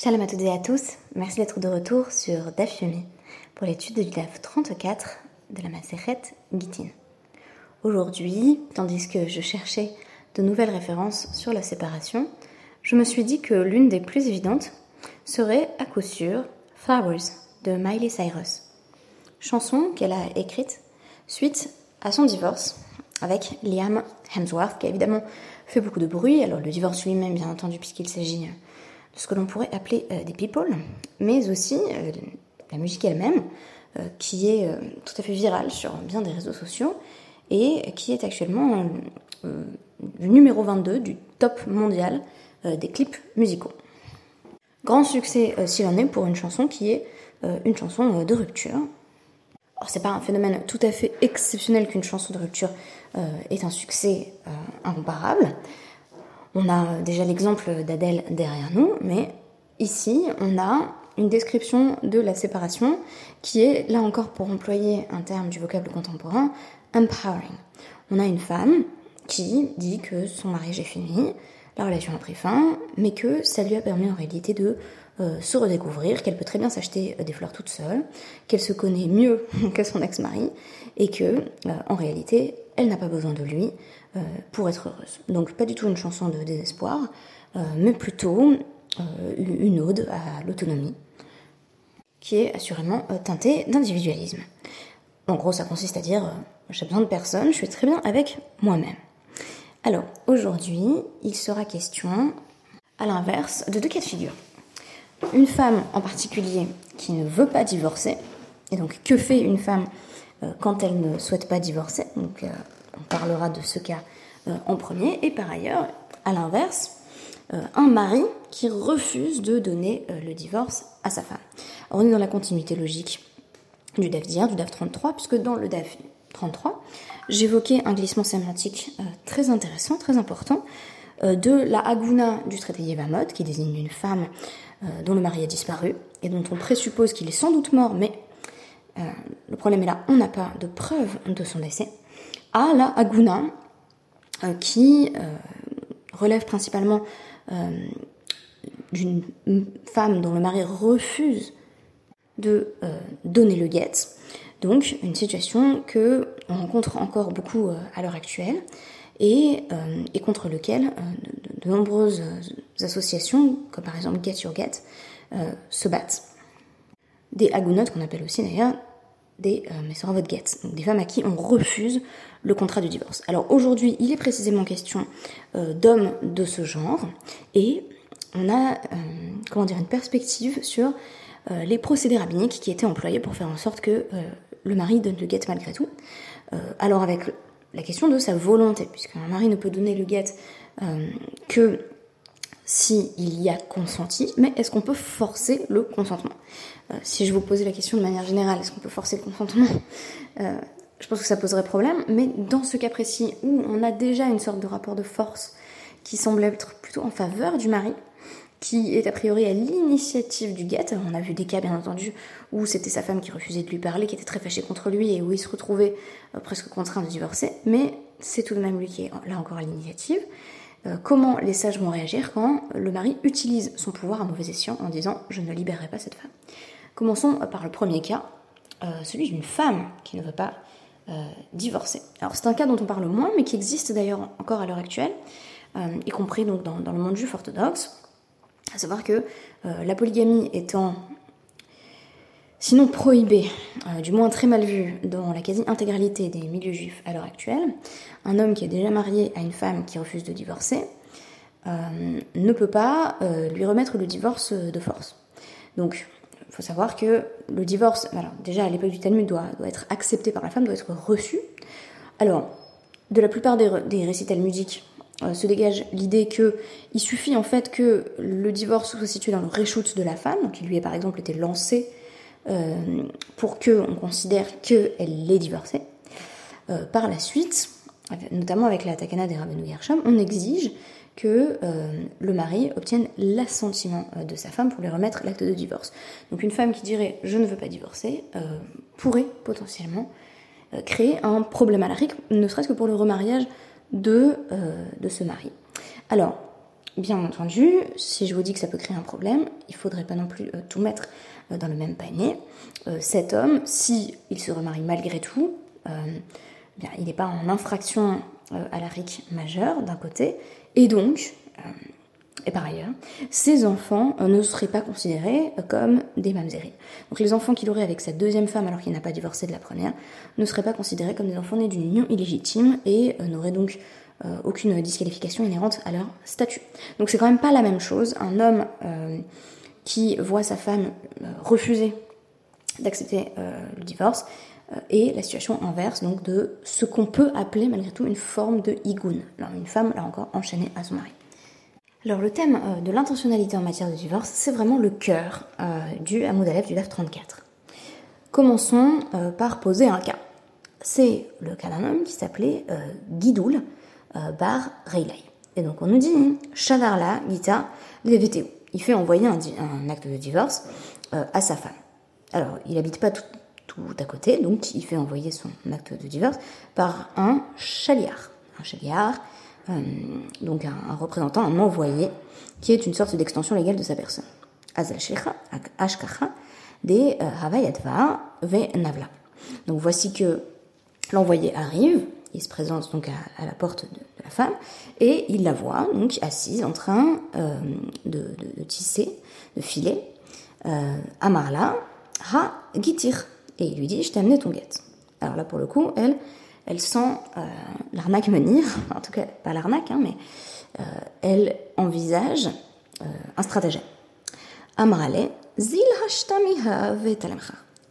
Shalom à toutes et à tous, merci d'être de retour sur DAF Yomi pour l'étude du DAF 34 de la Maseret Gitin. Aujourd'hui, tandis que je cherchais de nouvelles références sur la séparation, je me suis dit que l'une des plus évidentes serait à coup sûr Flowers de Miley Cyrus, chanson qu'elle a écrite suite à son divorce avec Liam Hemsworth, qui a évidemment fait beaucoup de bruit. Alors le divorce lui-même, bien entendu, puisqu'il s'agit ce que l'on pourrait appeler euh, des people, mais aussi euh, la musique elle-même, euh, qui est tout à fait virale sur bien des réseaux sociaux et qui est actuellement le numéro 22 du top mondial des clips musicaux. Grand succès s'il en est pour une chanson qui est une chanson de rupture, alors c'est pas un phénomène tout à fait exceptionnel qu'une chanson de rupture ait un succès incomparable. On a déjà l'exemple d'Adèle derrière nous, mais ici on a une description de la séparation qui est, là encore pour employer un terme du vocable contemporain, empowering. On a une femme qui dit que son mariage est fini, la relation a pris fin, mais que ça lui a permis en réalité de euh, se redécouvrir, qu'elle peut très bien s'acheter euh, des fleurs toute seule, qu'elle se connaît mieux que son ex-mari, et que, euh, en réalité, elle n'a pas besoin de lui pour être heureuse. Donc pas du tout une chanson de désespoir, mais plutôt une ode à l'autonomie, qui est assurément teintée d'individualisme. En gros, ça consiste à dire j'ai besoin de personne, je suis très bien avec moi-même. Alors, aujourd'hui, il sera question, à l'inverse, de deux cas de figure. Une femme en particulier qui ne veut pas divorcer, et donc que fait une femme euh, quand elle ne souhaite pas divorcer? Euh, on parlera de ce cas euh, en premier, et par ailleurs, à l'inverse, un mari qui refuse de donner le divorce à sa femme. Alors, on est dans la continuité logique du DAF d'hier, du DAF 33, puisque dans le DAF 33, j'évoquais un glissement sémantique euh, très intéressant, très important, euh, de la Aguna du traité Yevamot, qui désigne une femme euh, dont le mari a disparu et dont on présuppose qu'il est sans doute mort, mais le problème est là, on n'a pas de preuve de son décès, à la Aguna, qui relève principalement d'une femme dont le mari refuse de donner le guet, donc une situation que on rencontre encore beaucoup euh, à l'heure actuelle et, euh, contre lequel euh, de, nombreuses associations, comme par exemple Get Your Get, se battent. Des agunotes qu'on appelle aussi d'ailleurs des euh, votre get, donc des femmes à qui on refuse le contrat de divorce. Alors aujourd'hui, il est précisément question d'hommes de ce genre et on a comment dire une perspective sur les procédés rabbiniques qui étaient employés pour faire en sorte que le mari donne le guet malgré tout. Euh, alors avec la question de sa volonté, puisqu'un mari ne peut donner le guet euh, que s'il y a consenti, mais est-ce qu'on peut forcer le consentement? Euh, Si je vous posais la question de manière générale, est-ce qu'on peut forcer le consentement? Je pense que ça poserait problème, mais dans ce cas précis où on a déjà une sorte de rapport de force qui semble être plutôt en faveur du mari, qui est a priori à l'initiative du guet. On a vu des cas, bien entendu, où c'était sa femme qui refusait de lui parler, qui était très fâchée contre lui et où il se retrouvait euh, presque contraint de divorcer. Mais c'est tout de même lui qui est là encore à l'initiative. Euh, comment les sages vont réagir quand le mari utilise son pouvoir à mauvais escient en disant je ne libérerai pas cette femme Commençons par le premier cas, euh, celui d'une femme qui ne veut pas divorcer. Alors c'est un cas dont on parle moins, mais qui existe d'ailleurs encore à l'heure actuelle, y compris donc dans, le monde juif orthodoxe à savoir que euh, la polygamie étant sinon prohibée, euh, du moins très mal vue dans la quasi-intégralité des milieux juifs à l'heure actuelle, un homme qui est déjà marié à une femme qui refuse de divorcer euh, ne peut pas lui remettre le divorce de force. Donc, faut savoir que le divorce, alors déjà à l'époque du Talmud, doit, doit, être accepté par la femme, doit être reçu. Alors, de la plupart des, des récits talmudiques, euh, se dégage l'idée que il suffit en fait que le divorce soit situé dans le reshoot de la femme, il lui ait par exemple été lancé euh, pour que on considère qu'elle est divorcée. Euh, par la suite, notamment avec la takana des Rabbeinu Gershom, on exige que le mari obtienne l'assentiment de sa femme pour lui remettre l'acte de divorce. Donc une femme qui dirait je ne veux pas divorcer pourrait potentiellement créer un problème à la ne serait-ce que pour le remariage de, euh, de ce mari. Alors, bien entendu, si je vous dis que ça peut créer un problème, il faudrait pas non plus tout mettre dans le même panier. cet homme, si il se remarie malgré tout, il n'est pas en infraction à la RIC majeure d'un côté, et donc et par ailleurs, ces enfants euh, ne seraient pas considérés euh, comme des mamzerim. Donc les enfants qu'il aurait avec sa deuxième femme alors qu'il n'a pas divorcé de la première ne seraient pas considérés comme des enfants nés d'une union illégitime et euh, n'auraient donc aucune disqualification inhérente à leur statut. Donc c'est quand même pas la même chose. Un homme qui voit sa femme refuser d'accepter le divorce et la situation inverse donc de ce qu'on peut appeler malgré tout une forme de higoun. Alors une femme là encore enchaînée à son mari. Alors le thème euh, de l'intentionnalité en matière de divorce, c'est vraiment le cœur euh, du Hamoud Aleph du DAF 34. Commençons euh, par poser un cas. C'est le cas d'un homme qui s'appelait Gidoul Bar Reilay. Et donc on nous dit Shadarla Gita VTO. Il fait envoyer un, acte de divorce à sa femme. Alors il n'habite pas tout, à côté, donc il fait envoyer son acte de divorce par un chaliar. Un chaliar, euh, donc un, représentant, un envoyé, qui est une sorte d'extension légale de sa personne. Azal Shecha, Ashkacha, de euh. Donc voici que l'envoyé arrive, il se présente donc à, la porte de, la femme, et il la voit donc assise en train euh, de, tisser, de filer, euh, Amarla, Ha Gitir. Et il lui dit, je t'ai amené ton guette. Alors là, pour le coup, elle, elle sent euh, l'arnaque venir, en tout cas pas l'arnaque, hein, mais euh, elle envisage euh, un stratagème. Amrale, zil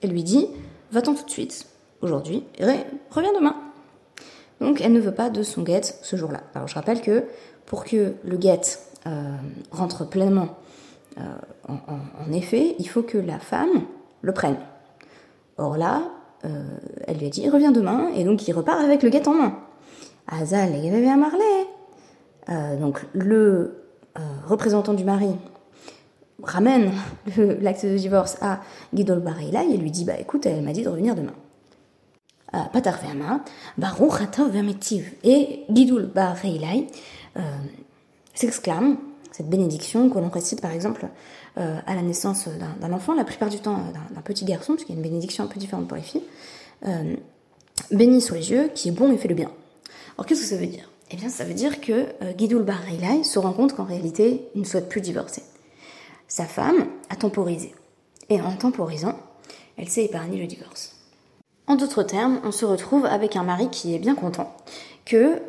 Elle lui dit, va-t'en tout de suite, aujourd'hui, et reviens demain. Donc elle ne veut pas de son guette ce jour-là. Alors je rappelle que pour que le guette rentre pleinement en, effet, il faut que la femme le prenne. Or là, euh, elle lui a dit reviens demain, et donc il repart avec le guet en main. Azal et à Marley. Euh, donc le euh, représentant du mari ramène l'acte de divorce à Gidol Bareila et lui dit bah écoute, elle m'a dit de revenir demain. Et Gidol Bareila s'exclame cette bénédiction que l'on récite par exemple euh, à la naissance d'un enfant, la plupart du temps euh, d'un petit garçon, puisqu'il y a une bénédiction un peu différente pour les filles, euh, béni sur les yeux, qui est bon et fait le bien. Alors qu'est-ce que ça veut dire? Eh bien ça veut dire que euh, Guidoul se rend compte qu'en réalité il ne souhaite plus divorcer. Sa femme a temporisé. Et en temporisant, elle s'est épargnée le divorce. En d'autres termes, on se retrouve avec un mari qui est bien content que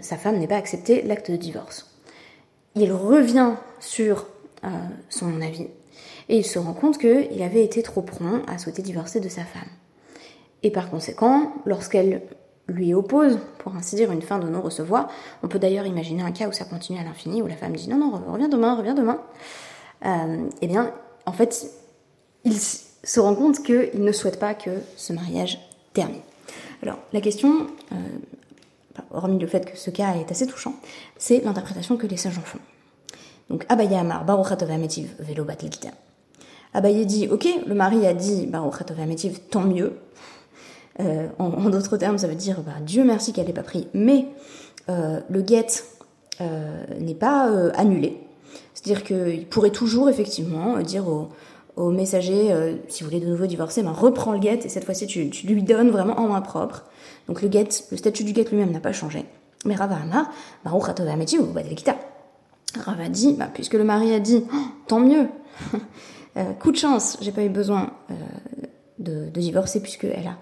sa femme n'ait pas accepté l'acte de divorce il revient sur euh, son avis et il se rend compte qu'il avait été trop prompt à souhaiter divorcer de sa femme. Et par conséquent, lorsqu'elle lui oppose, pour ainsi dire, une fin de non-recevoir, on peut d'ailleurs imaginer un cas où ça continue à l'infini, où la femme dit non, non, reviens demain, reviens demain. Euh, eh bien, en fait, il se rend compte qu'il ne souhaite pas que ce mariage termine. Alors, la question, euh, hormis le fait que ce cas est assez touchant, c'est l'interprétation que les sages en font. Donc Abaye Amar, Baruchatov Velo Batel Abaye dit, ok, le mari a dit Baruchatov tant mieux. Euh, en, d'autres termes, ça veut dire bah, Dieu merci qu'elle n'ait pas pris, mais euh, le guet euh, n'est pas annulé. C'est-à-dire qu'il pourrait toujours effectivement dire au, au messager, si vous voulez de nouveau divorcer, ben, reprends le guet et cette fois-ci tu, tu, lui donnes vraiment en main propre. Donc le guet, le statut du guet lui-même n'a pas changé. Mais Rava Amar, Baruchatov Rava dit, bah, puisque le mari a dit, oh, tant mieux, euh, coup de chance, j'ai pas eu besoin euh, de, divorcer puisqu'elle a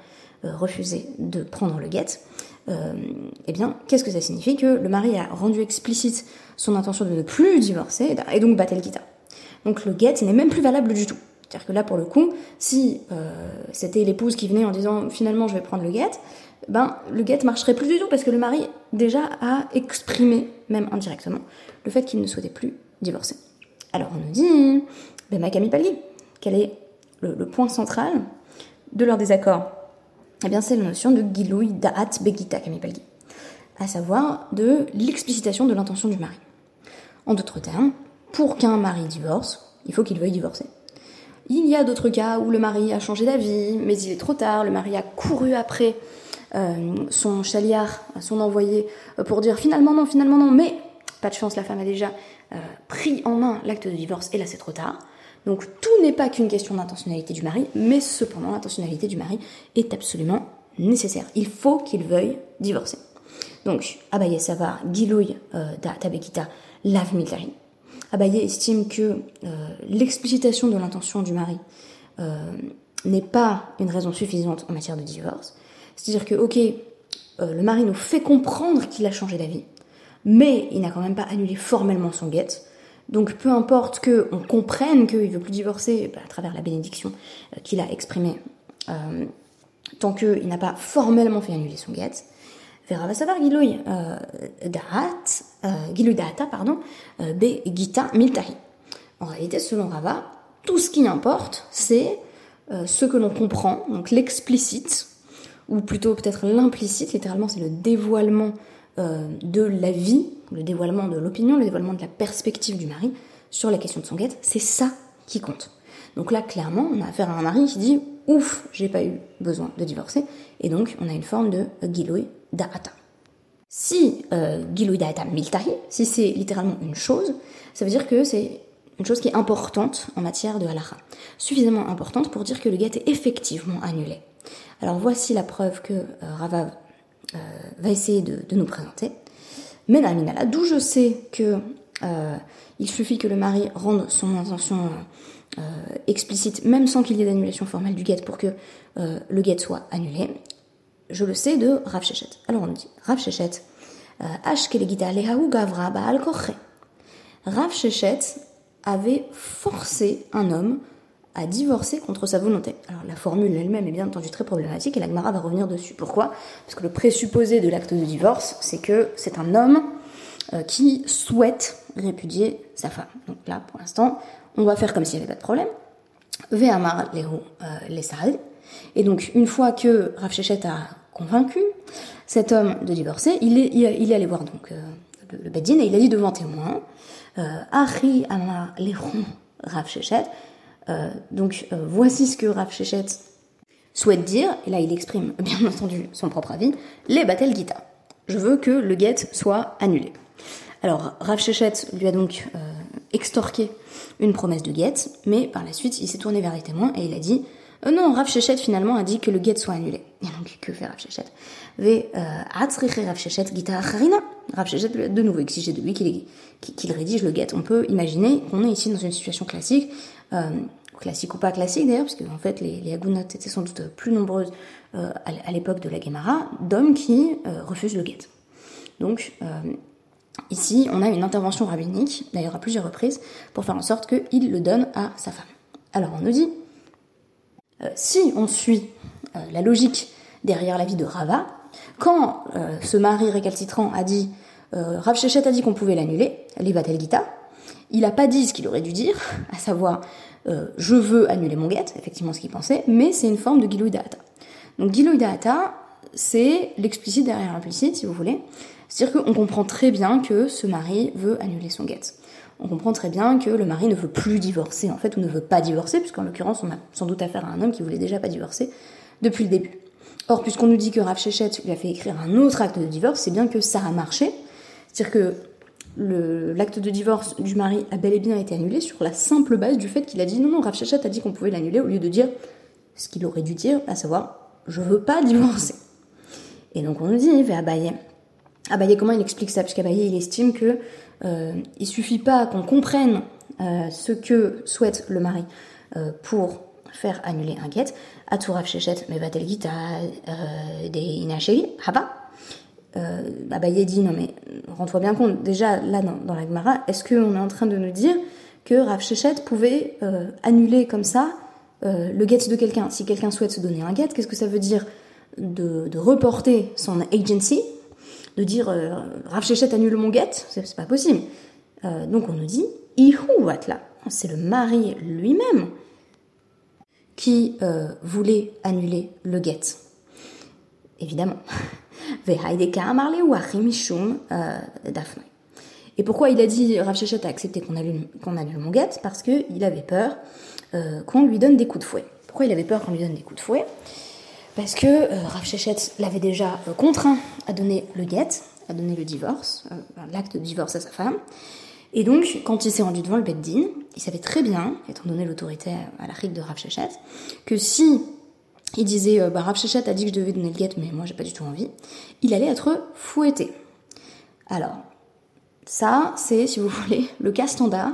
euh, refusé de prendre le guet, eh bien, qu'est-ce que ça signifie Que le mari a rendu explicite son intention de ne plus divorcer et donc battel quitta. Donc le guet n'est même plus valable du tout. C'est-à-dire que là, pour le coup, si c'était l'épouse qui venait en disant finalement je vais prendre le guet, ben le guet marcherait plus du tout parce que le mari déjà a exprimé, même indirectement, le fait qu'il ne souhaitait plus divorcer. Alors on nous dit, ben Makami Palgi, quel est le, point central de leur désaccord Eh bien c'est la notion de Giloui Da'at Begita Kamipalgi, à savoir de l'explicitation de l'intention du mari. En d'autres termes, pour qu'un mari divorce, il faut qu'il veuille divorcer. Il y a d'autres cas où le mari a changé d'avis, mais il est trop tard, le mari a couru après son chaliard, son envoyé, euh, pour dire finalement non, finalement non, mais pas de chance, la femme a déjà euh, pris en main l'acte de divorce et là c'est trop tard. Donc tout n'est pas qu'une question d'intentionnalité du mari, mais cependant l'intentionnalité du mari est absolument nécessaire. Il faut qu'il veuille divorcer. Donc Abaye Savar, Gilouy euh, da Tabekita, Lav Miltari. Abaye estime que euh, l'explicitation de l'intention du mari euh, n'est pas une raison suffisante en matière de divorce. C'est-à-dire que, ok, le mari nous fait comprendre qu'il a changé d'avis, mais il n'a quand même pas annulé formellement son guet. Donc peu importe qu'on comprenne qu'il veut plus divorcer bah, à travers la bénédiction qu'il a exprimée, tant qu'il n'a pas formellement fait annuler son guet, Verra savoir Giloui Da'ata, pardon, Be Gita Miltahi. En réalité, selon Rava, tout ce qui importe, c'est ce que l'on comprend, donc l'explicite, ou plutôt peut-être l'implicite, littéralement c'est le dévoilement de la vie, le dévoilement de l'opinion, le dévoilement de la perspective du mari sur la question de son guette, c'est ça qui compte. Donc là, clairement, on a affaire à un mari qui dit ouf, j'ai pas eu besoin de divorcer, et donc on a une forme de giloui da'ata. Si euh, giloui da'ata miltahi, si c'est littéralement une chose, ça veut dire que c'est une chose qui est importante en matière de halakha, suffisamment importante pour dire que le guet est effectivement annulé. Alors voici la preuve que euh, euh, va essayer de, nous présenter. Mais la minala, d'où je sais que euh, il suffit que le mari rende son intention euh, explicite, même sans qu'il y ait d'annulation formelle du guet pour que euh, le guet soit annulé. Je le sais de Rav Shechet. Alors on dit, Rav Shechet, euh, Rav Shechet avait forcé un homme à divorcer contre sa volonté. Alors la formule elle-même est bien entendu très problématique et la Gemara va revenir dessus. Pourquoi? Parce que le présupposé de l'acte de divorce, c'est que c'est un homme qui souhaite répudier sa femme. Donc là, pour l'instant, on va faire comme s'il n'y avait pas de problème. Ve'amar lehu euh, Et donc, une fois que Rav Shechet a convaincu cet homme de divorcer, il est, il est allé voir donc euh, le, le et il a dit devant témoin, euh, Achi amar lehu Rav. Donc, voici ce que Rav Shechet souhaite dire, et là il exprime bien entendu son propre avis, les Batel Gita. Je veux que le guet soit annulé. Alors, Rav Shechet lui a donc extorqué une promesse de guet, mais par la suite, il s'est tourné vers les témoins et il a dit euh, non, Rav Shechet finalement a dit que le guet soit annulé. Et donc, que fait Rav Shechet euh, Rav Shechet Gita Harina. Rav lui a de nouveau exigé de lui qu'il rédige le guet. On peut imaginer qu'on est ici dans une situation classique, euh, classique ou pas classique d'ailleurs, parce en fait les, les étaient sans doute plus nombreuses euh, à, l'époque de la Gemara, d'hommes qui refusent le guet. Donc, Ici, on a une intervention rabbinique, d'ailleurs à plusieurs reprises, pour faire en sorte qu'il le donne à sa femme. Alors on nous dit, euh, si on suit euh, la logique derrière la vie de Rava, quand euh, ce mari récalcitrant a dit, Rav Shechet a dit qu'on pouvait l'annuler, l'Ivatel Gita, il n'a pas dit ce qu'il aurait dû dire, à savoir, je veux annuler mon guet, effectivement ce qu'il pensait, mais c'est une forme de Gilou Donc Gilou c'est l'explicite derrière l'implicite, si vous voulez. C'est-à-dire qu'on comprend très bien que ce mari veut annuler son guet. On comprend très bien que le mari ne veut plus divorcer, en fait, ou ne veut pas divorcer, puisqu'en l'occurrence, on a sans doute affaire à un homme qui voulait déjà pas divorcer depuis le début. Or, puisqu'on nous dit que Rav lui a fait écrire un autre acte de divorce, c'est bien que ça a marché. C'est-à-dire que l'acte de divorce du mari a bel et bien été annulé sur la simple base du fait qu'il a dit non, non, Rav a dit qu'on pouvait l'annuler au lieu de dire ce qu'il aurait dû dire, à savoir je veux pas divorcer. Et donc on nous dit, va Abaye, Abaye, comment il explique ça? Parce qu'Abaye, il estime que euh, il suffit pas qu'on comprenne euh, ce que souhaite le mari euh, pour faire annuler un guet. Aturav Shechet, mais va-t-elle gita des inacheri? Haba Abaye dit, non mais rends-toi bien compte, déjà là dans, la Gemara, est-ce qu'on est en train de nous dire que Rav Shechet pouvait annuler comme ça le guet de quelqu'un? Si quelqu'un souhaite se donner un guet, qu'est-ce que ça veut dire? De, reporter son agency de dire euh, Rav annule mon guet, c'est pas possible. Euh, donc on nous dit là, c'est le mari lui-même qui euh, voulait annuler le guet. Évidemment. Euh, Et pourquoi il a dit Rav a accepté qu'on annule, qu'on mon guet Parce qu'il avait peur qu'on lui donne des coups de fouet. Pourquoi il avait peur qu'on lui donne des coups de fouet? Parce que euh, Rav l'avait déjà euh, contraint à donner le guet, a donné le divorce, euh, l'acte de divorce à sa femme. Et donc, quand il s'est rendu devant le Beddin, il savait très bien, étant donné l'autorité à la de Rav que si il disait euh, bah, a dit que je devais donner le guet, mais moi j'ai pas du tout envie, il allait être fouetté. Alors, ça, c'est, si vous voulez, le cas standard.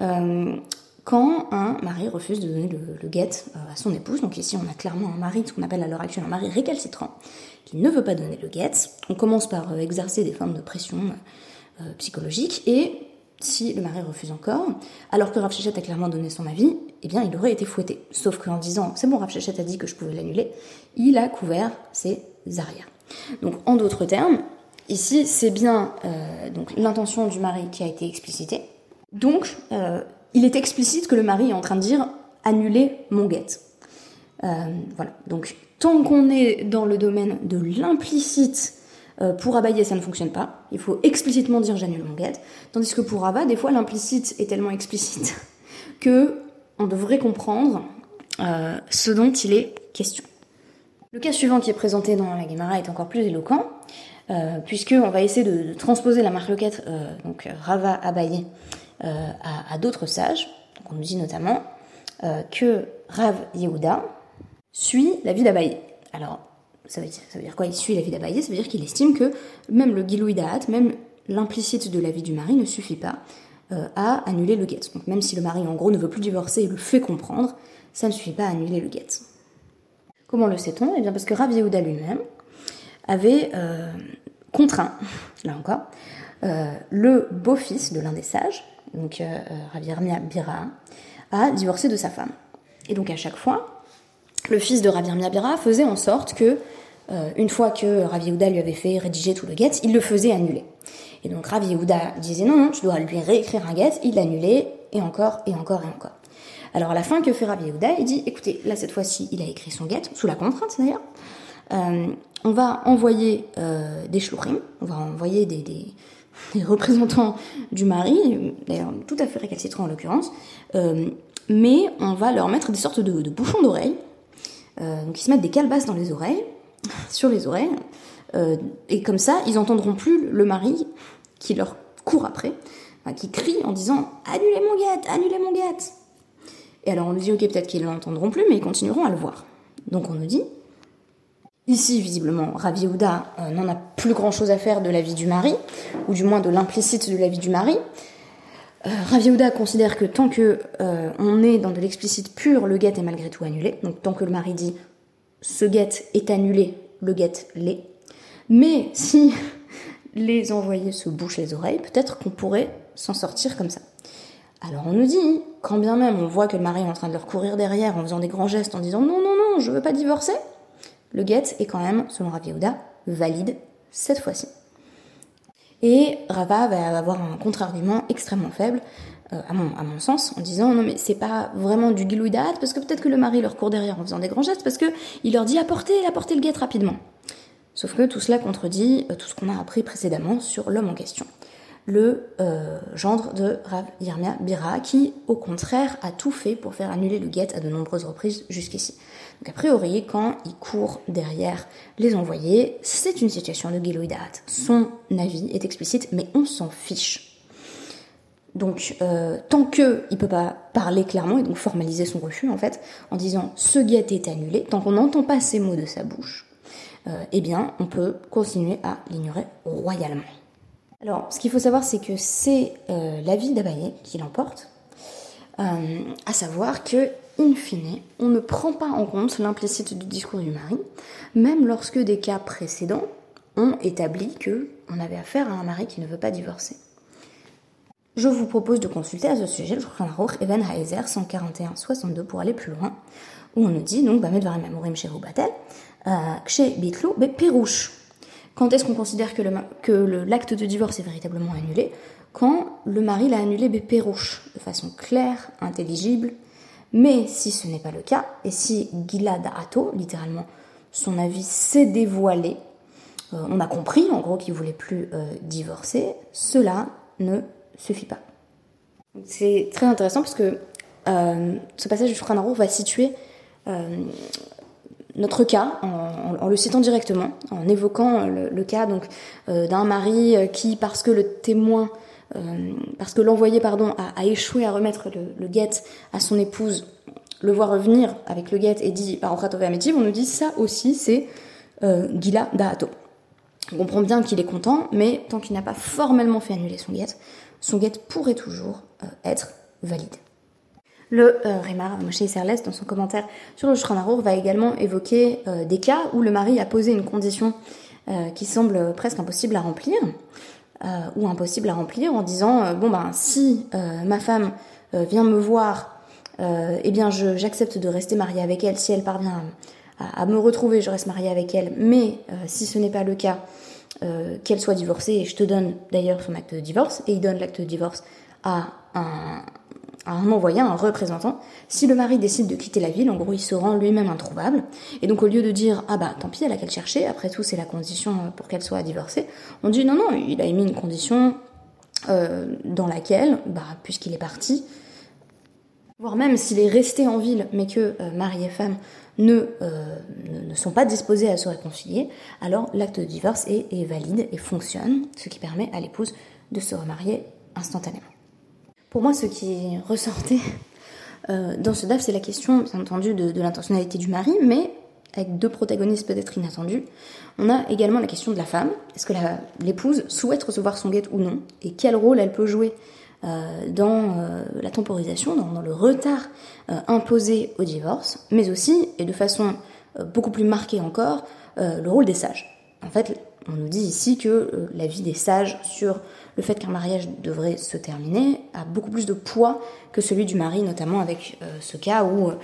Euh, quand un mari refuse de donner le, guet euh, à son épouse, donc ici on a clairement un mari, ce qu'on appelle à l'heure actuelle un mari récalcitrant, qui ne veut pas donner le guet, on commence par euh, exercer des formes de pression psychologique et si le mari refuse encore, alors que Rav a clairement donné son avis, eh bien il aurait été fouetté. Sauf qu'en disant c'est bon, Rav a dit que je pouvais l'annuler, il a couvert ses arrières. Donc en d'autres termes, ici c'est bien donc l'intention du mari qui a été explicitée. Donc il est explicite que le mari est en train de dire annuler mon guet. Euh, voilà. Donc, tant qu'on est dans le domaine de l'implicite, euh, pour Abaye, ça ne fonctionne pas. Il faut explicitement dire j'annule mon guet. Tandis que pour Ava, des fois, l'implicite est tellement explicite que on devrait comprendre euh, ce dont il est question. Le cas suivant qui est présenté dans la Gemara est encore plus éloquent, puisque on va essayer de, transposer la marque loquette, donc Rava Abaye, euh, à, d'autres sages. On nous dit notamment euh, que Rav Yehuda suit la vie d'Abaye. Ça veut, dire, quoi? Il suit la vie d'Abaye, ça veut dire qu'il estime que même le Gilouidaat, même l'implicite de la vie du mari ne suffit pas euh, à annuler le guet. Donc même si le mari en gros ne veut plus divorcer et le fait comprendre, ça ne suffit pas à annuler le guet. Comment le sait-on? Eh bien parce que Rav Yehuda lui-même avait contraint, là encore, le beau-fils de l'un des sages, donc euh, Ravirmia Bira, a divorcé de sa femme. Et donc à chaque fois, le fils de Ravirmia Bira faisait en sorte que, euh, une fois que Rav lui avait fait rédiger tout le guet, il le faisait annuler. Et donc Rav disait non, non, tu dois lui réécrire un guet, il l'annulait, et encore, et encore, et encore. Alors à la fin, que fait Rav Il dit, écoutez, là cette fois-ci, il a écrit son guet, sous la contrainte d'ailleurs, euh, on va envoyer des shluchim, on va envoyer des, les représentants du mari, d'ailleurs tout à fait récalcitrants en l'occurrence, euh, mais on va leur mettre des sortes de, bouchons d'oreilles, euh, donc ils se mettent des calebasses dans les oreilles, sur les oreilles, euh, et comme ça ils entendront plus le mari qui leur court après, qui crie en disant annulez mon guette, annulez mon guette. Et alors on nous dit ok peut-être qu'ils l'entendront plus, mais ils continueront à le voir. Donc on nous dit Ici, visiblement, Rav Yehuda euh, n'en a plus grand-chose à faire de la vie du mari, ou du moins de l'implicite de la vie du mari. Euh, considère que tant que euh, on est dans de l'explicite pur, le guet est malgré tout annulé. Donc tant que le mari dit ce guet est annulé, le guet l'est. Mais si les envoyés se bouchent les oreilles, peut-être qu'on pourrait s'en sortir comme ça. Alors on nous dit, quand bien même on voit que le mari est en train de leur courir derrière en faisant des grands gestes en disant non, non, non, je veux pas divorcer, le get est quand même, selon Rav Yehuda, valide cette fois-ci. Et Rava va avoir un contre-argument extrêmement faible, euh, à, mon, sens, en disant non mais c'est pas vraiment du gilouidat, parce que peut-être que le mari leur court derrière en faisant des grands gestes, parce que il leur dit apportez, apportez le guet rapidement. Sauf que tout cela contredit euh, tout ce qu'on a appris précédemment sur l'homme en question le euh, gendre de Rav Yirmia Bira, qui, au contraire, a tout fait pour faire annuler le guet à de nombreuses reprises jusqu'ici. Donc, a priori, quand il court derrière les envoyés, c'est une situation de Giloïdat. Son avis est explicite, mais on s'en fiche. Donc, euh, tant qu'il ne peut pas parler clairement et donc formaliser son refus, en fait, en disant ce guet est annulé, tant qu'on n'entend pas ces mots de sa bouche, euh, eh bien, on peut continuer à l'ignorer royalement. Alors, ce qu'il faut savoir, c'est que c'est euh, l'avis d'Abaye qui l'emporte, euh, à savoir que, in fine, on ne prend pas en compte l'implicite du discours du mari, même lorsque des cas précédents ont établi que on avait affaire à un mari qui ne veut pas divorcer. Je vous propose de consulter à ce sujet le Shulchan Aruch Eben Haezer 141-62 pour aller plus loin, où on nous dit donc Bamed Varim Amorim Sheru Batel, Kshe Bitlu Be Pirouche. Quand est-ce qu'on considère que l'acte de divorce est véritablement annulé? Quand le mari l'a annulé pérouche, de façon claire, intelligible. Mais si ce n'est pas le cas, et si Gilad Ato, littéralement, son avis s'est dévoilé, euh, on a compris en gros qu'il voulait plus euh, divorcer, cela ne suffit pas. C'est très intéressant parce que euh, ce passage du Shulchan va situer notre cas, en, le citant directement, en évoquant le, cas donc d'un mari qui, parce que le témoin, parce que l'envoyé pardon a, échoué à remettre le, guet à son épouse, le voit revenir avec le guet et dit par on nous dit ça aussi c'est Gila Dahato. On comprend bien qu'il est content, mais tant qu'il n'a pas formellement fait annuler son guet, son guet pourrait toujours être valide. Le euh, Rémar Moshe Serles, dans son commentaire sur le Shranarur, va également évoquer euh, des cas où le mari a posé une condition euh, qui semble presque impossible à remplir, ou impossible à remplir en disant bon ben si ma femme vient me voir, eh bien j'accepte de rester mariée avec elle si elle parvient à, à, me retrouver, je reste mariée avec elle, mais si ce n'est pas le cas, qu'elle soit divorcée, et je te donne d'ailleurs son acte de divorce, et il donne l'acte de divorce à un, à un envoyé, un représentant. Si le mari décide de quitter la ville, en gros, il se rend lui-même introuvable. Et donc, au lieu de dire, ah bah, tant pis, elle a qu'à le chercher, après tout, c'est la condition pour qu'elle soit divorcée, on dit, non, non, il a émis une condition euh, dans laquelle, bah, puisqu'il est parti, voire même s'il est resté en ville, mais que euh, mari et femme ne, euh, ne, sont pas disposés à se réconcilier, alors l'acte de divorce est valide et fonctionne, ce qui permet à l'épouse de se remarier instantanément. Pour moi, ce qui ressortait euh, dans ce DAF, c'est la question, bien entendu, de, l'intentionnalité du mari, mais avec deux protagonistes peut-être inattendus. On a également la question de la femme. Est-ce que l'épouse souhaite recevoir son guette ou non? Et quel rôle elle peut jouer euh, dans euh, la temporisation, dans, le retard imposé au divorce, mais aussi, et de façon beaucoup plus marquée encore, le rôle des sages? En fait, on nous dit ici que la vie des sages sur le fait qu'un mariage devrait se terminer a beaucoup plus de poids que celui du mari, notamment avec euh, ce cas où euh,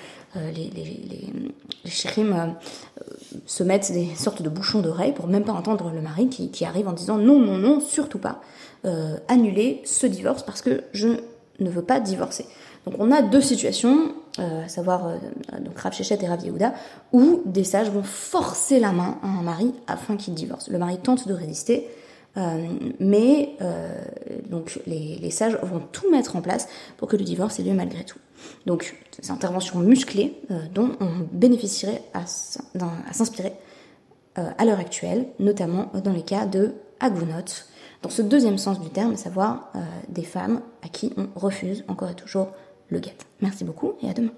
les, les, euh, se mettent des sortes de bouchons d'oreilles pour même pas entendre le mari qui, arrive en disant non, non, non, surtout pas, annuler ce divorce parce que je ne veux pas divorcer. Donc on a deux situations, à savoir donc Rav et Rav Yehuda, où des sages vont forcer la main à un mari afin qu'il divorce. Le mari tente de résister, euh, mais euh, donc les, sages vont tout mettre en place pour que le divorce ait lieu malgré tout. Donc ces interventions musclées euh, dont on bénéficierait à, s'inspirer à l'heure actuelle, notamment dans les cas de agunot, dans ce deuxième sens du terme, à savoir des femmes à qui on refuse encore et toujours Merci beaucoup et à demain.